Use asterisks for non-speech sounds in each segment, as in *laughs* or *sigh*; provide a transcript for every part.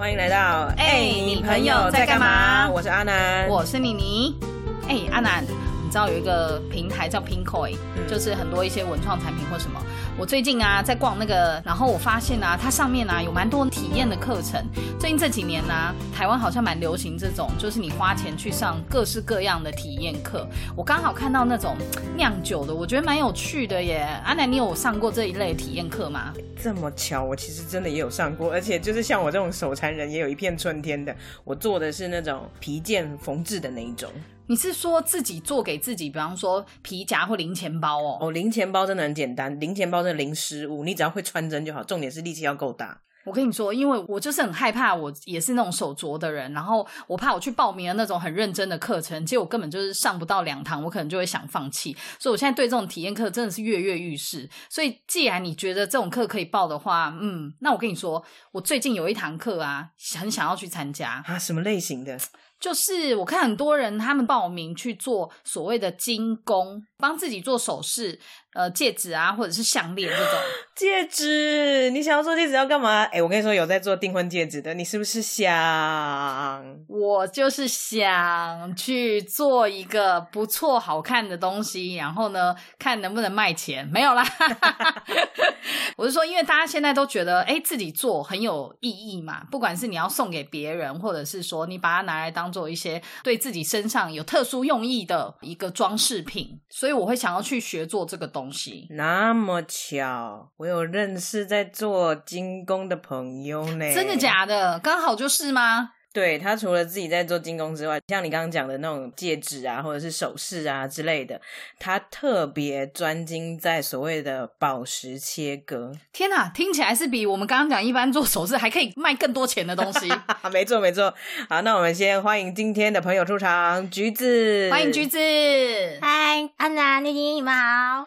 欢迎来到哎你朋友在干嘛？我是阿南，我是妮妮。哎、阿南，你知道有一个平台叫 Pinkoi，、嗯就是很多一些文创产品或什么。我最近啊在逛那个，然后我发现啊，它上面啊有蛮多体验的课程。最近这几年呢、啊台湾好像蛮流行这种，就是你花钱去上各式各样的体验课。我刚好看到那种酿酒的，我觉得蛮有趣的耶。阿南，你有上过这一类体验课吗？这么巧，我其实真的也有上过，而且就是像我这种手残人，也有一片春天的。我做的是那种皮件缝制的那一种。你是说自己做给自己，比方说皮夹或零钱包哦？哦，零钱包真的很简单，零钱包真的零失误，你只要会穿针就好，重点是力气要够大。我跟你说，因为我就是很害怕，我也是那种手拙的人，然后我怕我去报名了那种很认真的课程，结果根本就是上不到两堂，我可能就会想放弃。所以我现在对这种体验课真的是跃跃欲试。所以既然你觉得这种课可以报的话，嗯，那我跟你说，我最近有一堂课啊，很想要去参加，啊，什么类型的？就是我看很多人他们报名去做所谓的精工，帮自己做首饰，呃，戒指啊，或者是项链这种。戒指？你想要做戒指要干嘛？哎、我跟你说，有在做订婚戒指的，你是不是想？我就是想去做一个不错、好看的东西，然后呢，看能不能卖钱。没有啦，*laughs* 我是说，因为大家现在都觉得，哎，自己做很有意义嘛。不管是你要送给别人，或者是说你把它拿来当做一些对自己身上有特殊用意的一个装饰品，所以我会想要去学做这个东西。那么巧，我有认识在做精工的朋友呢。真的假的？刚好就是吗？对他除了自己在做精工之外，像你刚刚讲的那种戒指啊，或者是首饰啊之类的，他特别专精在所谓的宝石切割。天哪，听起来是比我们刚刚讲一般做首饰还可以卖更多钱的东西。*laughs* 没错没错，好，那我们先欢迎今天的朋友出场，橘子，欢迎橘子，嗨，安娜、妮妮，你们好。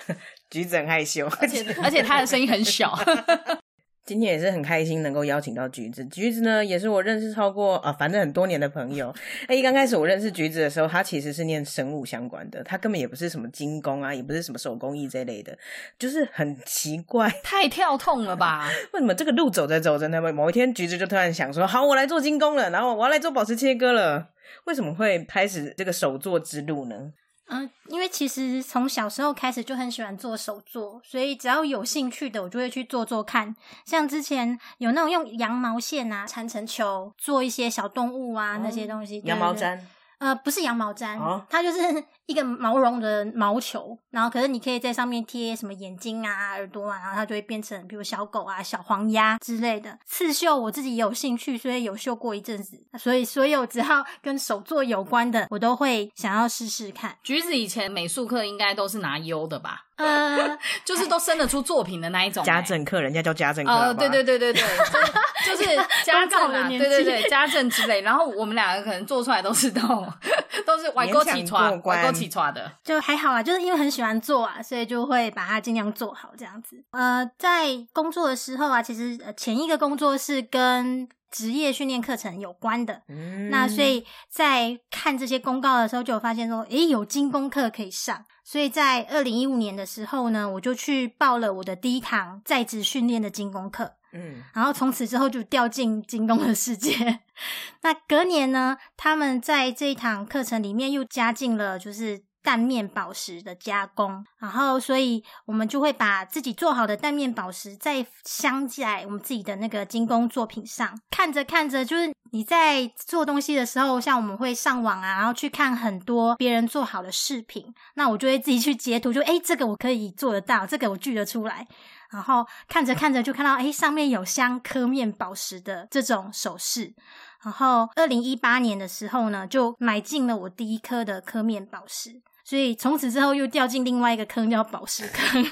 *laughs* 橘子很害羞，而且而且他的声音很小。*laughs* 今天也是很开心能够邀请到橘子。橘子呢，也是我认识超过啊，反正很多年的朋友。*laughs* 哎，刚开始我认识橘子的时候，他其实是念生物相关的，他根本也不是什么精工啊，也不是什么手工艺这类的，就是很奇怪，*laughs* 太跳痛了吧？*laughs* 为什么这个路走着走着呢？某一天橘子就突然想说，好，我来做精工了，然后我要来做宝石切割了。为什么会开始这个手作之路呢？嗯，因为其实从小时候开始就很喜欢做手作，所以只要有兴趣的，我就会去做做看。像之前有那种用羊毛线啊缠成球，做一些小动物啊、那些东西。羊毛毡，呃，不是羊毛毡，哦它就是一个毛绒的毛球，然后可是你可以在上面贴什么眼睛啊、耳朵啊，然后它就会变成比如小狗啊、小黄鸭之类的。刺绣我自己也有兴趣，所以有绣过一阵子，所以所有只要跟手作有关的，我都会想要试试看。橘子以前美术课应该都是拿优的吧？呃，*laughs* 就是都生得出作品的那一种、家欸政课，人家叫家政课，对对对对对，就是就 *laughs* 是家政啊，公告的年纪对对对，家政之类。然后我们两个可能做出来都是那种 *laughs* 都是歪沟起床起床的。就还好啊，就是因为很喜欢做啊，所以就会把它尽量做好这样子。呃，在工作的时候啊，其实前一个工作是跟职业训练课程有关的，嗯那所以在看这些公告的时候，就有发现说，诶，有精工课可以上。所以在二零一五年的时候呢，我就去报了我的第一堂在职训练的精工课。嗯，然后从此之后就掉进精工的世界。*laughs* 那隔年呢，他们在这一堂课程里面又加进了就是蛋面宝石的加工，然后所以我们就会把自己做好的蛋面宝石再镶在我们自己的那个精工作品上。看着看着，就是你在做东西的时候，像我们会上网啊，然后去看很多别人做好的视频，那我就会自己去截图，就诶这个我可以做得到，这个我锯得出来。然后看着看着就看到，诶，上面有镶刻面宝石的这种首饰。然后二零一八年的时候呢，就买进了我第一颗的刻面宝石，所以从此之后又掉进另外一个坑，叫宝石坑。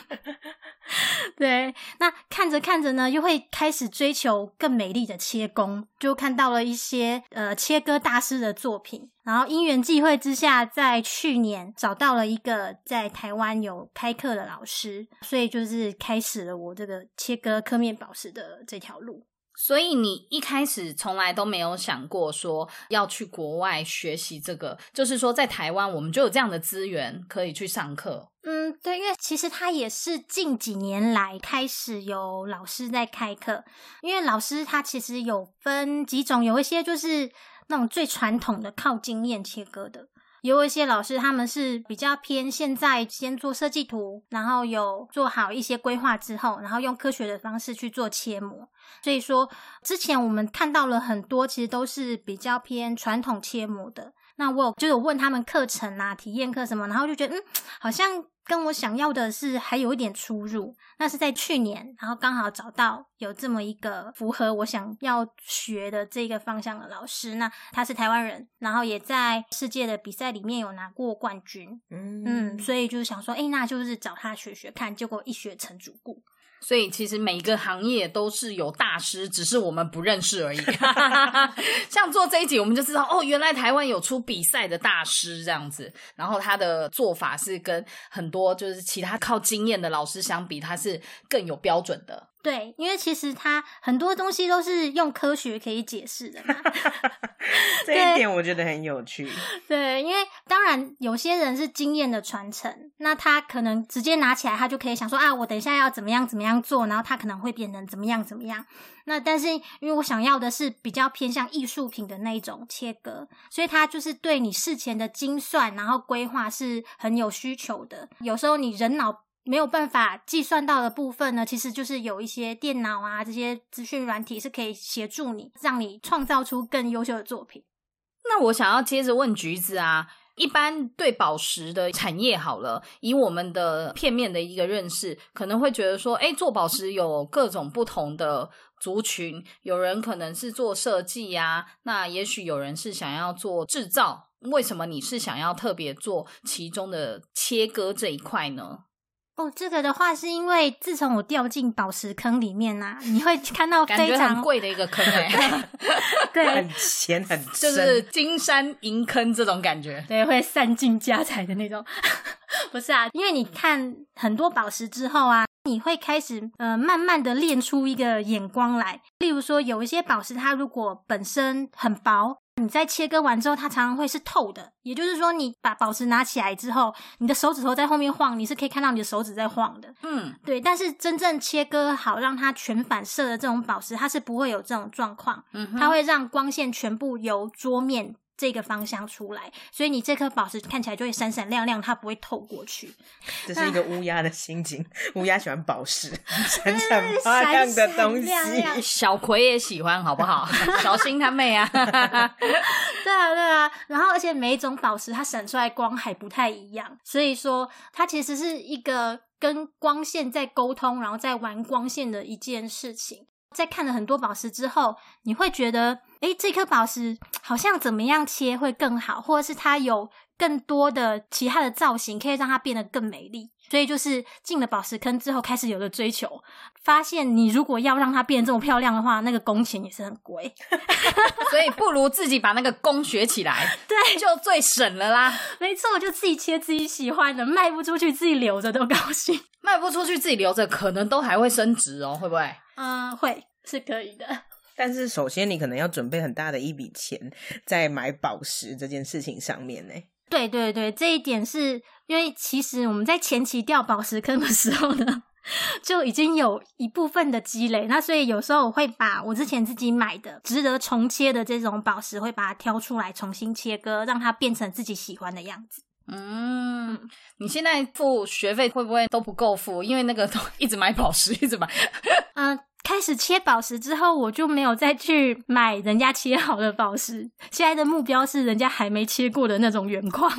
*laughs* 对，那看着看着呢，又会开始追求更美丽的切工，就看到了一些呃切割大师的作品。然后因缘际会之下，在去年找到了一个在台湾有开课的老师，所以就是开始了我这个切割刻面宝石的这条路。所以你一开始从来都没有想过说要去国外学习这个，就是说在台湾我们就有这样的资源可以去上课。嗯，对，因为其实他也是近几年来开始有老师在开课，因为老师他其实有分几种，有一些就是那种最传统的靠经验切割的。有一些老师，他们是比较偏现在先做设计图，然后有做好一些规划之后，然后用科学的方式去做切磨。所以说，之前我们看到了很多，其实都是比较偏传统切磨的。那我有就有问他们课程啊、体验课什么，然后就觉得嗯，好像。跟我想要的是还有一点出入，那是在去年，然后刚好找到有这么一个符合我想要学的这个方向的老师，那他是台湾人，然后也在世界的比赛里面有拿过冠军，嗯，所以就是想说，哎，那就是找他学学看，结果一学成主顾。所以其实每一个行业都是有大师，只是我们不认识而已。*laughs* 像做这一集，我们就知道哦，原来台湾有出比赛的大师这样子，然后他的做法是跟很多就是其他靠经验的老师相比，他是更有标准的。对，因为其实他很多东西都是用科学可以解释的嘛。*laughs* 这一点我觉得很有趣。对，因为当然有些人是经验的传承，那他可能直接拿起来，他就可以想说啊，我等一下要怎么样怎么样做，然后他可能会变成怎么样怎么样。那但是因为我想要的是比较偏向艺术品的那种切割，所以他就是对你事前的精算然后规划是很有需求的。有时候你人脑。没有办法计算到的部分呢，其实就是有一些电脑啊，这些资讯软体是可以协助你，让你创造出更优秀的作品。那我想要接着问橘子啊，一般对宝石的产业好了，以我们的片面的一个认识，可能会觉得说，哎，做宝石有各种不同的族群，有人可能是做设计呀，那也许有人是想要做制造，为什么你是想要特别做其中的切割这一块呢？哦，这个的话是因为自从我掉进宝石坑里面呐，你会看到 *laughs* 非常贵的一个坑哎，*laughs* 对，很浅很深，就是金山银坑这种感觉，对，会散尽家财的那种。*laughs* 不是啊，因为你看很多宝石之后啊，你会开始呃慢慢的练出一个眼光来。例如说，有一些宝石它如果本身很薄。你在切割完之后，它常常会是透的，也就是说，你把宝石拿起来之后，你的手指头在后面晃，你是可以看到你的手指在晃的。嗯，对。但是真正切割好，让它全反射的这种宝石，它是不会有这种状况。嗯，它会让光线全部由桌面。这个方向出来，所以你这颗宝石看起来就会闪闪亮亮，它不会透过去。这是一个乌鸦的心情，乌鸦喜欢宝石，*laughs* 闪闪发亮的东西。小葵也喜欢，好不好？*laughs* 小心他妹啊！*laughs* 对啊，对啊。然后，而且每一种宝石它闪出来光还不太一样，所以说它其实是一个跟光线在沟通，然后在玩光线的一件事情。在看了很多宝石之后，你会觉得。哎，这颗宝石好像怎么样切会更好，或者是它有更多的其他的造型，可以让它变得更美丽。所以就是进了宝石坑之后，开始有了追求，发现你如果要让它变这么漂亮的话，那个工钱也是很贵，*laughs* 所以不如自己把那个工学起来，*laughs* 对，就最省了啦。没错，就自己切自己喜欢的，卖不出去自己留着都高兴，卖不出去自己留着，可能都还会升值哦，会不会？嗯，会是可以的。但是首先，你可能要准备很大的一笔钱在买宝石这件事情上面呢。对对对，这一点是因为其实我们在前期掉宝石坑的时候呢，*laughs* 就已经有一部分的积累。那所以有时候我会把我之前自己买的值得重切的这种宝石，会把它挑出来重新切割，让它变成自己喜欢的样子。嗯，你现在付学费会不会都不够付？因为那个都 *laughs* 一直买宝石，一直买。嗯。*laughs* 开始切宝石之后，我就没有再去买人家切好的宝石。现在的目标是人家还没切过的那种原矿。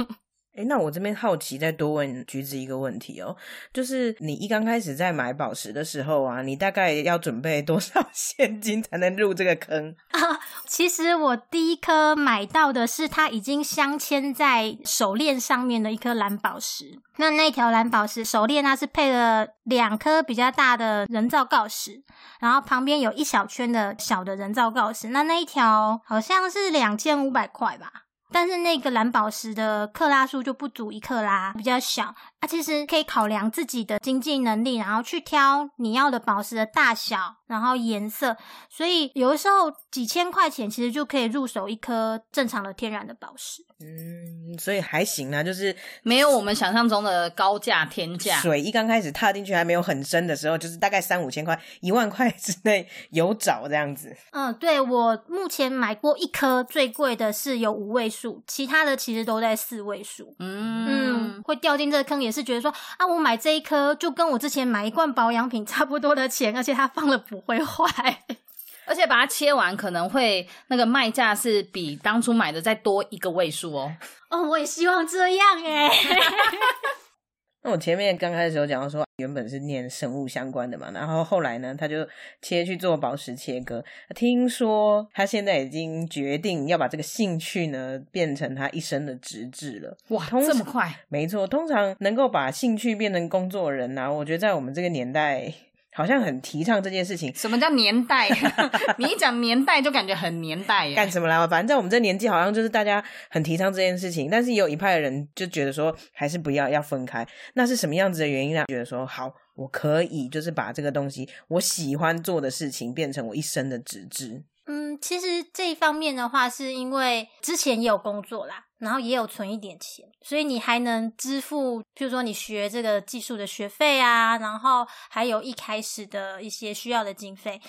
哎，那我这边好奇，再多问橘子一个问题哦，就是你一刚开始在买宝石的时候啊，你大概要准备多少 *laughs* 现金才能入这个坑啊？*laughs* 其实我第一颗买到的是它已经镶嵌在手链上面的一颗蓝宝石。那那条蓝宝石手链它是配了两颗比较大的人造锆石，然后旁边有一小圈的小的人造锆石。那那一条好像是两千五百块吧。但是那个蓝宝石的克拉数就不足一克拉，比较小。啊，其实可以考量自己的经济能力，然后去挑你要的宝石的大小，然后颜色，所以有的时候几千块钱其实就可以入手一颗正常的天然的宝石。嗯，所以还行啊，就是没有我们想象中的高价天价。水一刚开始踏进去还没有很深的时候，就是大概三五千块、一万块之内有找这样子。嗯，对我目前买过一颗最贵的是有五位数，其他的其实都在四位数。嗯嗯，会掉进这个坑也是觉得说啊，我买这一颗就跟我之前买一罐保养品差不多的钱，而且它放了不会坏。*laughs* 而且把它切完，可能会那个卖价是比当初买的再多一个位数哦。哦，我也希望这样哎。*laughs* 那我前面刚开始有讲到说，原本是念生物相关的嘛，然后后来呢，他就切去做宝石切割。听说他现在已经决定要把这个兴趣呢变成他一生的职志了。哇，通这么快？没错，通常能够把兴趣变成工作人啊，我觉得在我们这个年代。好像很提倡这件事情。什么叫年代？*laughs* 你一讲年代就感觉很年代耶。干什么啦？反正在我们这年纪，好像就是大家很提倡这件事情。但是也有一派的人就觉得说，还是不要要分开。那是什么样子的原因呢？觉得说，好，我可以就是把这个东西我喜欢做的事情变成我一生的职志。嗯，其实这一方面的话，是因为之前也有工作啦，然后也有存一点钱，所以你还能支付，譬如说你学这个技术的学费啊，然后还有一开始的一些需要的经费。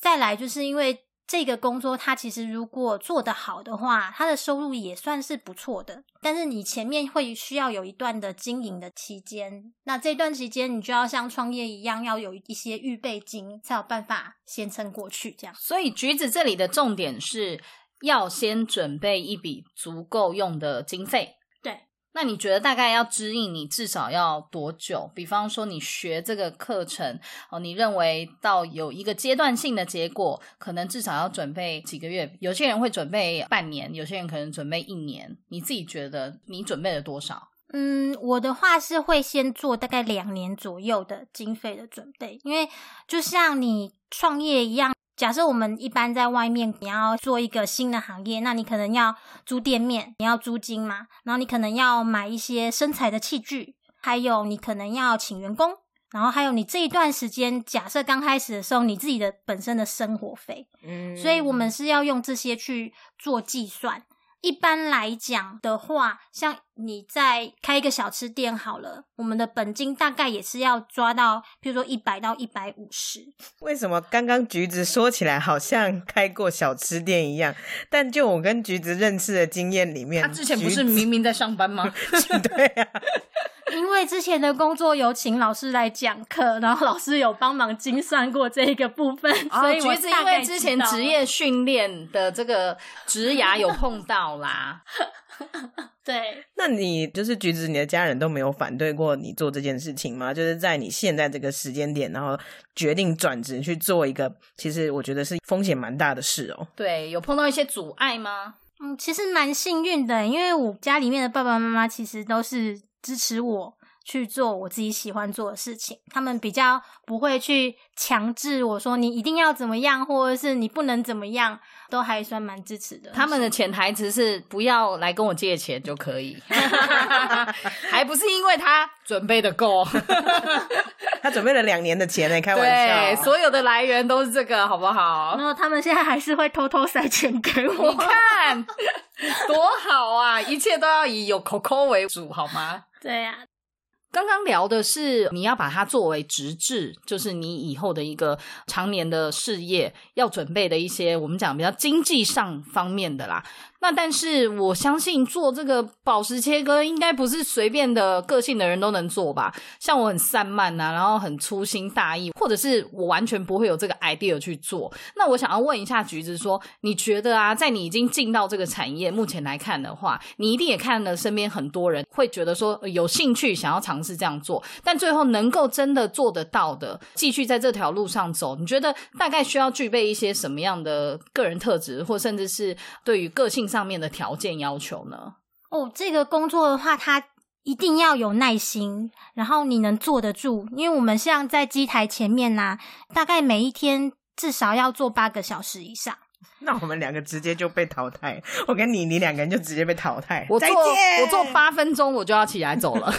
再来就是因为。这个工作，它其实如果做得好的话，它的收入也算是不错的。但是你前面会需要有一段的经营的期间，那这段期间你就要像创业一样，要有一些预备金，才有办法先撑过去。这样，所以橘子这里的重点是要先准备一笔足够用的经费。对那你觉得大概要指引你至少要多久？比方说你学这个课程哦，你认为到有一个阶段性的结果，可能至少要准备几个月？有些人会准备半年，有些人可能准备一年。你自己觉得你准备了多少？嗯，我的话是会先做大概两年左右的经费的准备，因为就像你创业一样。假设我们一般在外面，你要做一个新的行业，那你可能要租店面，你要租金嘛，然后你可能要买一些生材的器具，还有你可能要请员工，然后还有你这一段时间，假设刚开始的时候，你自己的本身的生活费，嗯，所以我们是要用这些去做计算。一般来讲的话，像你在开一个小吃店好了，我们的本金大概也是要抓到，比如说一百到一百五十。为什么刚刚橘子说起来好像开过小吃店一样？但就我跟橘子认识的经验里面，他之前不是明明在上班吗？*laughs* 对呀。因为之前的工作有请老师来讲课，然后老师有帮忙精算过这一个部分，所以橘子因为之前职业训练的这个职涯有碰到啦。*laughs* 对，那你就是橘子，你的家人都没有反对过你做这件事情吗？就是在你现在这个时间点，然后决定转职去做一个，其实我觉得是风险蛮大的事哦。对，有碰到一些阻碍吗？嗯，其实蛮幸运的，因为我家里面的爸爸妈妈其实都是。支持我去做我自己喜欢做的事情，他们比较不会去强制我说你一定要怎么样，或者是你不能怎么样，都还算蛮支持的。他们的潜台词是不要来跟我借钱就可以，*laughs* 还不是因为他准备的够，*laughs* 他准备了两年的钱呢，开玩笑，所有的来源都是这个，好不好？然后他们现在还是会偷偷塞钱给我，你看多好啊！一切都要以有 Coco 为主，好吗？对呀，刚刚聊的是你要把它作为直至，就是你以后的一个常年的事业要准备的一些，我们讲比较经济上方面的啦。那但是我相信做这个宝石切割应该不是随便的个性的人都能做吧？像我很散漫呐，然后很粗心大意，或者是我完全不会有这个 idea 去做。那我想要问一下橘子，说你觉得啊，在你已经进到这个产业目前来看的话，你一定也看了身边很多人会觉得说有兴趣想要尝试这样做，但最后能够真的做得到的，继续在这条路上走，你觉得大概需要具备一些什么样的个人特质，或甚至是对于个性？上面的条件要求呢？哦，这个工作的话，它一定要有耐心，然后你能坐得住。因为我们像在机台前面呐，大概每一天至少要坐八个小时以上。*laughs* 那我们两个直接就被淘汰，我跟你，你两个人就直接被淘汰。我坐我坐八分钟我就要起来走了，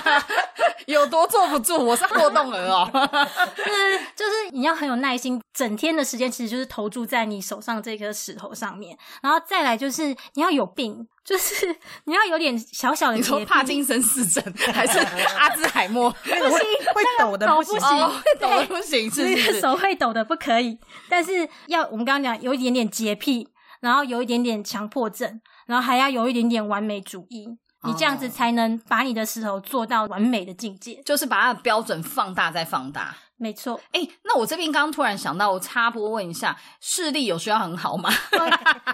*laughs* 有多坐不住？我是过动儿哦。*laughs* 就是你要很有耐心，整天的时间其实就是投注在你手上这颗石头上面，然后再来就是你要有病，就是你要有点小小的你说帕金森氏症 *laughs* 还是阿兹海默？那个会会抖的不行手不。行哦，抖的不行，是。手会抖的不可以，但是要我们刚刚讲有一点点洁癖，然后有一点点强迫症，然后还要有一点点完美主义，你这样子哦才能把你的石头做到完美的境界。就是把它的标准放大再放大。没错，哎、那我这边刚刚突然想到，我插播问一下，视力有需要很好吗？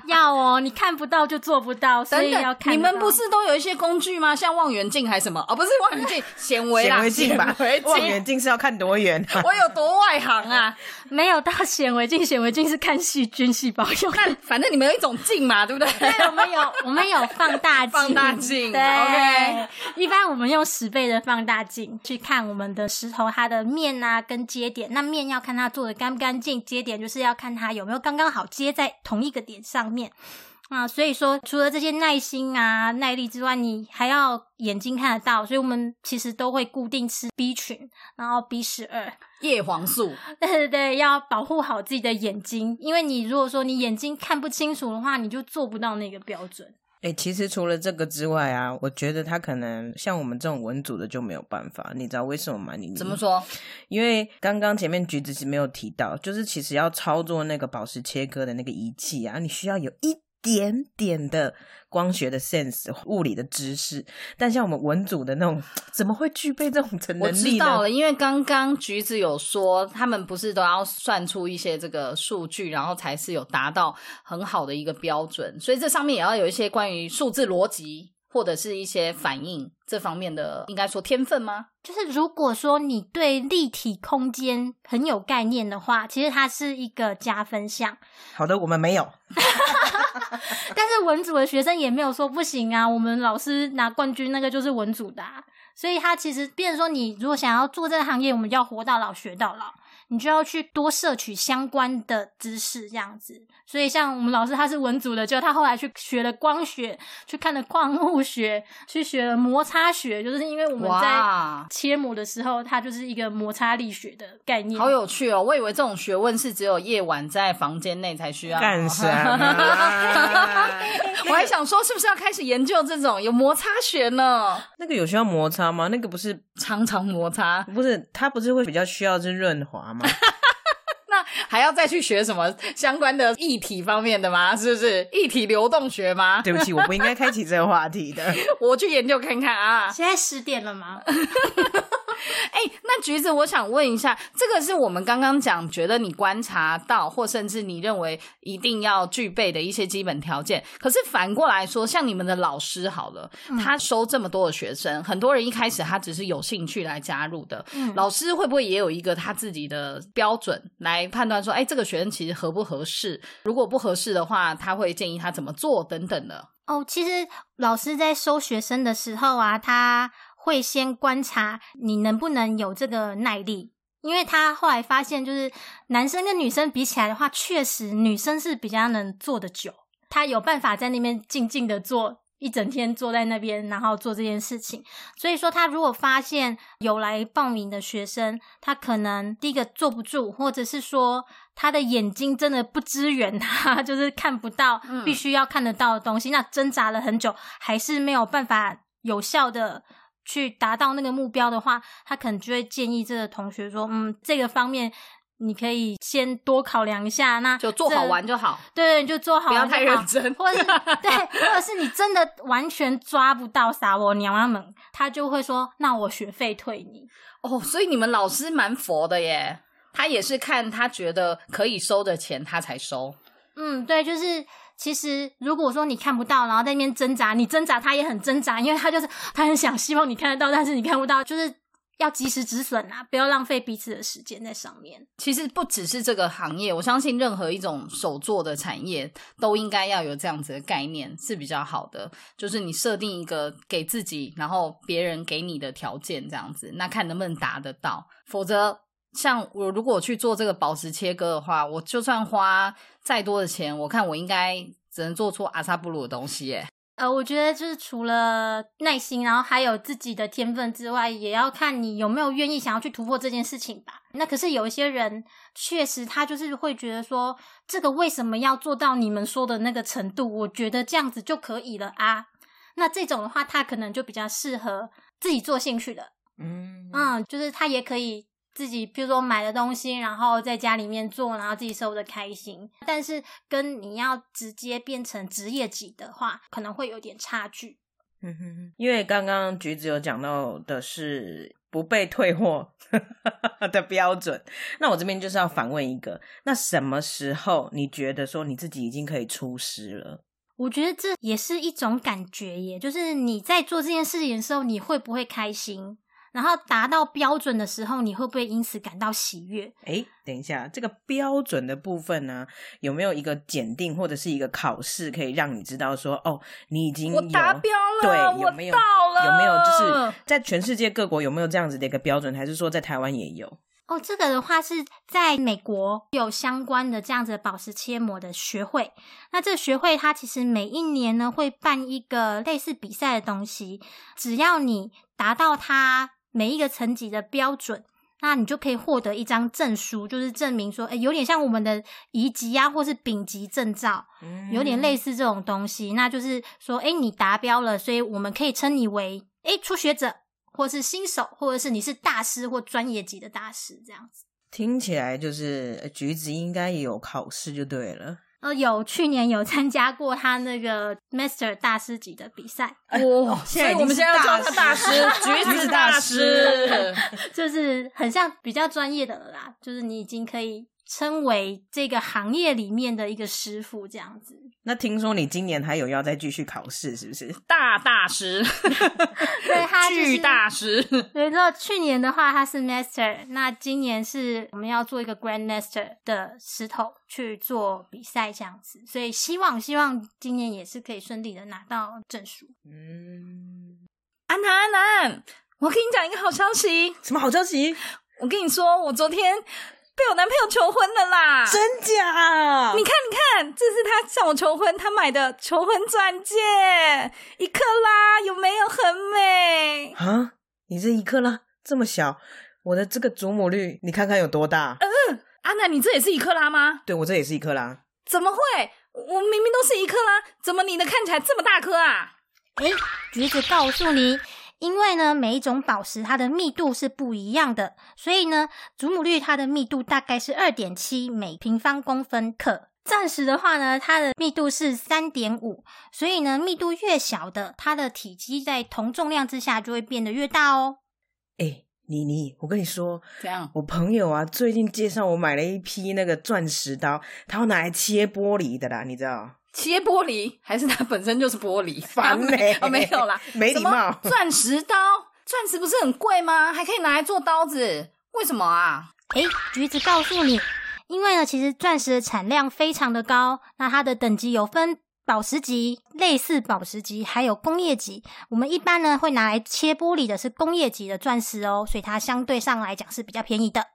要哦，你看不到就做不到，所以要，看。你们不是都有一些工具吗？像望远镜还是什么？哦，不是望远镜，显微啦，显微镜吧显微，望镜。远镜是要看多远、啊？我有多外行啊？*laughs* 没有到显微镜，显微镜是看细菌细胞用的。那反正你们有一种镜嘛，对不对？对，我们有我们有放大镜，*laughs* 放大镜对 OK 一般我们用十倍的放大镜去看我们的石头它的面啊跟接点。那面要看它做的干不干净，接点就是要看它有没有刚刚好接在同一个点上面。啊，所以说除了这些耐心啊、耐力之外，你还要眼睛看得到，所以我们其实都会固定吃 B 群，然后 B 十二，叶黄素，*laughs* 对对对，要保护好自己的眼睛，因为你如果说你眼睛看不清楚的话，你就做不到那个标准。哎、其实除了这个之外啊，我觉得他可能像我们这种文组的就没有办法，你知道为什么吗？你怎么？说？因为刚刚前面橘子是没有提到，就是其实要操作那个宝石切割的那个仪器啊，你需要有一点点的光学的 sense、物理的知识，但像我们文组的那种，怎么会具备这种能力呢？知道了，因为刚刚橘子有说，他们不是都要算出一些这个数据，然后才是有达到很好的一个标准，所以这上面也要有一些关于数字逻辑或者是一些反应这方面的，应该说天分吗？就是如果说你对立体空间很有概念的话，其实它是一个加分项。好的，我们没有。*laughs* *laughs* 但是文组的学生也没有说不行啊，我们老师拿冠军那个就是文组的、啊，所以他其实变成说，你如果想要做这个行业，我们就要活到老学到老，你就要去多摄取相关的知识，这样子。所以像我们老师他是文组的，就他后来去学了光学，去看了矿物学，去学了摩擦学，就是因为我们在，切磨的时候，它就是一个摩擦力学的概念。好有趣哦！我以为这种学问是只有夜晚在房间内才需要。干啥嘛？我还想说，是不是要开始研究这种有摩擦学呢？那个有需要摩擦吗？那个不是常常摩擦，不是，它不是会比较需要是润滑吗？*laughs* 那还要再去学什么相关的液体方面的吗？*laughs* 是不是液体流动学吗？*laughs* 对不起，我不应该开启这个话题的。我去研究看看啊！现在十点了吗？*laughs* 哎、那橘子，我想问一下，这个是我们刚刚讲，觉得你观察到，或甚至你认为一定要具备的一些基本条件。可是反过来说，像你们的老师好了，他收这么多的学生，很多人一开始他只是有兴趣来加入的，嗯老师会不会也有一个他自己的标准来判断说，哎，这个学生其实合不合适？如果不合适的话，他会建议他怎么做等等的。哦，其实老师在收学生的时候啊，他会先观察你能不能有这个耐力，因为他后来发现，就是男生跟女生比起来的话，确实女生是比较能坐得久，他有办法在那边静静的坐。一整天坐在那边，然后做这件事情。所以说，他如果发现有来报名的学生，他可能第一个坐不住，或者是说他的眼睛真的不支援 *laughs* 他，就是看不到嗯必须要看得到的东西，那挣扎了很久，还是没有办法有效的去达到那个目标的话，他可能就会建议这个同学说，嗯，这个方面你可以先多考量一下，那就做好玩就好。对对，你就做好不要玩就好太认真或者是 *laughs* 对，或者是你真的完全抓不到撒我娘啊们，他就会说，那我学费退你。哦，所以你们老师蛮佛的耶，他也是看他觉得可以收的钱，他才收。嗯，对，就是其实如果说你看不到，然后在那边挣扎，你挣扎他也很挣扎，因为他就是他很想希望你看得到，但是你看不到，就是要及时止损啊，不要浪费彼此的时间在上面。其实不只是这个行业，我相信任何一种手做的产业都应该要有这样子的概念是比较好的。就是你设定一个给自己，然后别人给你的条件这样子，那看能不能达得到，否则。像我如果我去做这个宝石切割的话，我就算花再多的钱，我看我应该只能做出阿萨布鲁的东西耶。呃，我觉得就是除了耐心，然后还有自己的天分之外，也要看你有没有愿意想要去突破这件事情吧。那可是有一些人，确实他就是会觉得说，这个为什么要做到你们说的那个程度？我觉得这样子就可以了啊。那这种的话，他可能就比较适合自己做兴趣的，嗯嗯，就是他也可以自己，譬如说买的东西，然后在家里面做，然后自己收的开心。但是跟你要直接变成职业级的话，可能会有点差距。嗯哼哼，因为刚刚橘子有讲到的是不被退货 *laughs* 的标准，那我这边就是要反问一个：那什么时候你觉得说你自己已经可以出师了？我觉得这也是一种感觉耶，就是你在做这件事情的时候，你会不会开心？然后达到标准的时候，你会不会因此感到喜悦？哎，等一下，这个标准的部分呢，有没有一个检定或者是一个考试，可以让你知道说，哦，你已经达标了，对，有我没有到了，有没有就是在全世界各国有没有这样子的一个标准，还是说在台湾也有？哦，这个的话是在美国有相关的这样子的宝石切磨的学会。那这个学会它其实每一年呢会办一个类似比赛的东西，只要你达到它每一个层级的标准，那你就可以获得一张证书，就是证明说，哎，有点像我们的乙级啊，或是丙级证照，有点类似这种东西。那就是说，哎，你达标了，所以我们可以称你为哎初学者。或是新手，或者是你是大师或专业级的大师，这样子。听起来就是呃橘子应该也有考试就对了。呃，有去年有参加过他那个 Master 大师级的比赛，哇！*laughs* 现在已经所以我们现在要叫他是大师，橘子 *laughs* 大师。*laughs* 就是很像比较专业的了啦，就是你已经可以称为这个行业里面的一个师傅这样子。那听说你今年还有要再继续考试，是不是？*laughs* 大大师，*laughs* 对他就是巨大师，*laughs* 对，那去年的话他是 Master，那今年是我们要做一个 Grand Master 的石头去做比赛这样子，所以希望希望今年也是可以顺利的拿到证书。嗯，安南安南，我跟你讲一个好消息，什么好消息？我跟你说，我昨天被我男朋友求婚了啦！真假？你看，你看，这是他向我求婚，他买的求婚钻戒，一克拉，有没有很美？啊？你这一克拉这么小，我的这个祖母绿，你看看有多大？嗯安南，你这也是一克拉吗？对我这也是一克拉。怎么会？我明明都是一克拉，怎么你的看起来这么大颗啊？哎，橘子告诉你，因为呢，每一种宝石它的密度是不一样的，所以呢，祖母绿它的密度大概是二点七每平方公分克。钻石的话呢，它的密度是三点五，所以呢，密度越小的，它的体积在同重量之下就会变得越大哦。哎、妮妮，我跟你说，这样我朋友啊，最近介绍我买了一批那个钻石刀，他要拿来切玻璃的啦，你知道？切玻璃，还是它本身就是玻璃？烦欸 *laughs* 哦，没有啦，没礼貌什么钻石刀，钻石不是很贵吗？还可以拿来做刀子，为什么啊？诶，橘子告诉你，因为呢，其实钻石的产量非常的高，那它的等级有分宝石级、类似宝石级，还有工业级。我们一般呢会拿来切玻璃的是工业级的钻石哦，所以它相对上来讲是比较便宜的。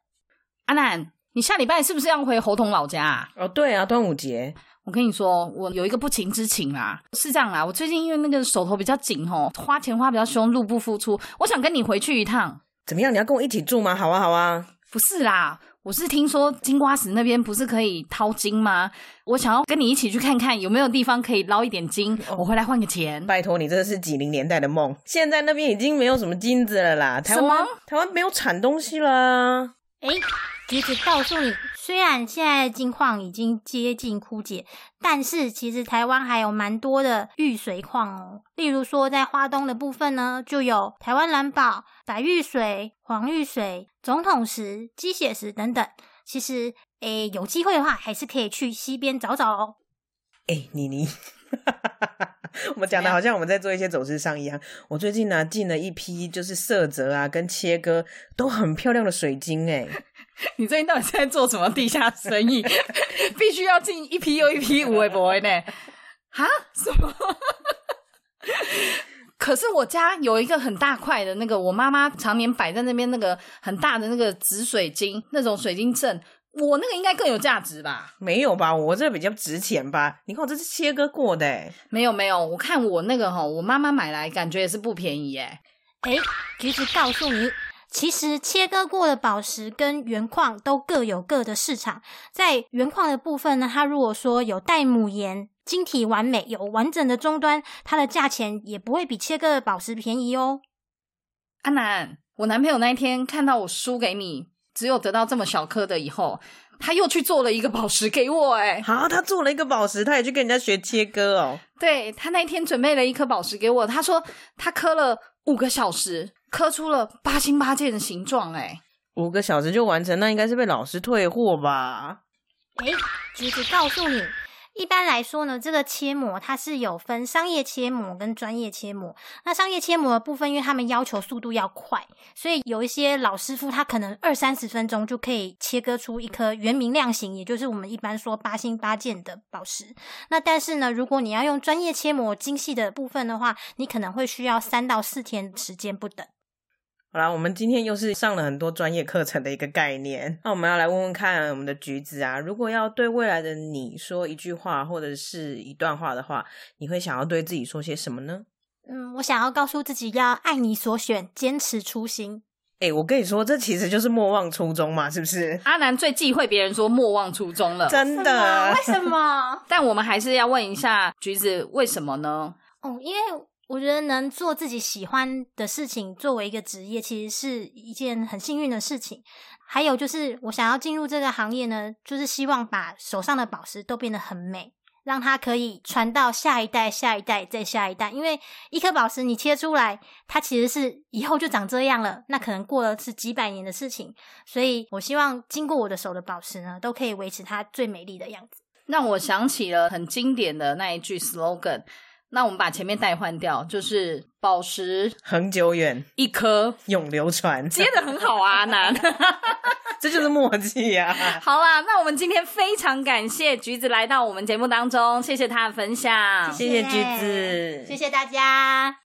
阿南，你下礼拜是不是要回侯同老家啊？哦，对啊，端午节，我跟你说，我有一个不情之请啦，是这样啦，我最近因为那个手头比较紧吼，花钱花比较凶，入不敷出，我想跟你回去一趟。怎么样？你要跟我一起住吗？好啊，好啊。不是啦，我是听说金瓜石那边不是可以掏金吗？我想要跟你一起去看看有没有地方可以捞一点金，我回来换个钱。拜托你，这是几零年代的梦，现在那边已经没有什么金子了啦。台湾台湾没有产东西了啊。诶，橘子告诉你，虽然现在的金矿已经接近枯竭，但是其实台湾还有蛮多的玉髓矿哦。例如说，在花东的部分呢，就有台湾蓝宝、白玉髓、黄玉髓、总统石、鸡血石等等。其实，诶，有机会的话，还是可以去西边找找哦。哎、妮妮，哈哈哈哈我们讲的好像我们在做一些走私商一样。我最近呢进了一批就是色泽啊跟切割都很漂亮的水晶、哎，你最近到底是在做什么地下生意？*laughs* 必须要进一批又一批五微博呢？哈？什么？*laughs* 可是我家有一个很大块的那个，我妈妈常年摆在那边那个很大的那个紫水晶，那种水晶阵，我那个应该更有价值吧？没有吧？我这比较值钱吧？你看我这是切割过的，哎，没有没有，我看我那个哈，我妈妈买来感觉也是不便宜哎。哎，橘子告诉你，其实切割过的宝石跟原矿都各有各的市场。在原矿的部分呢，它如果说有带母岩。晶体完美，有完整的终端，它的价钱也不会比切割的宝石便宜哦。阿南，我男朋友那一天看到我输给你，只有得到这么小颗的以后，他又去做了一个宝石给我。哎，好，他做了一个宝石，他也去跟人家学切割哦。对他那一天准备了一颗宝石给我，他说他磕了五个小时，磕出了八星八箭的形状。哎，五个小时就完成，那应该是被老师退货吧？哎，橘子告诉你。一般来说呢，这个切膜它是有分商业切膜跟专业切膜。那商业切膜的部分，因为他们要求速度要快，所以有一些老师傅他可能二三十分钟就可以切割出一颗圆明亮型，也就是我们一般说八星八件的宝石。那但是呢，如果你要用专业切膜精细的部分的话，你可能会需要三到四天时间不等。好啦，我们今天又是上了很多专业课程的一个概念。那我们要来问问看，我们的橘子啊，如果要对未来的你说一句话或者是一段话的话，你会想要对自己说些什么呢？嗯，我想要告诉自己要爱你所选，坚持初心。哎，我跟你说，这其实就是莫忘初衷嘛，是不是？阿南最忌讳别人说莫忘初衷了，真的？为什么？*laughs* 但我们还是要问一下橘子，为什么呢？哦，因为。我觉得能做自己喜欢的事情，作为一个职业，其实是一件很幸运的事情。还有就是，我想要进入这个行业呢，就是希望把手上的宝石都变得很美，让它可以传到下一代、下一代再下一代。因为一颗宝石你切出来，它其实是以后就长这样了，那可能过了是几百年的事情。所以我希望经过我的手的宝石呢，都可以维持它最美丽的样子。让我想起了很经典的那一句 slogan。那我们把前面代换掉，就是宝石恒久远，一颗永流传，接的很好啊，南 *laughs* *laughs* 这就是默契呀。好啦，那我们今天非常感谢橘子来到我们节目当中，谢谢他的分享，谢谢橘子，谢谢大家。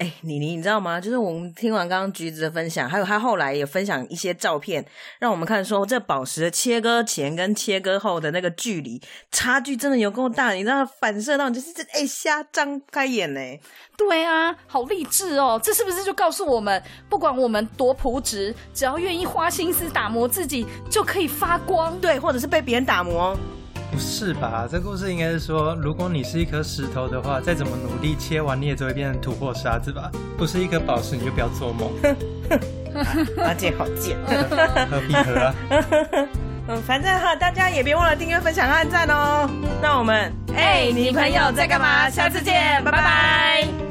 哎，妮妮，你知道吗？就是我们听完刚刚橘子的分享，还有他后来也分享一些照片，让我们看说这宝石切割前跟切割后的那个距离差距真的有够大，你知道反射到就是这哎瞎张开眼呢。对啊，好励志哦！这是不是就告诉我们，不管我们多朴质，只要愿意花心思打磨自己，就可以发光？对，或者是被别人打磨。不是吧？这故事应该是说，如果你是一颗石头的话，再怎么努力切完，你也只会变成土或沙子吧？不是一颗宝石，你就不要做梦。*laughs* 阿健好贱，何必何啊？*laughs* 嗯，反正哈，大家也别忘了订阅、分享、按赞哦。那我们，哎，你朋友在干嘛？下次见，拜拜。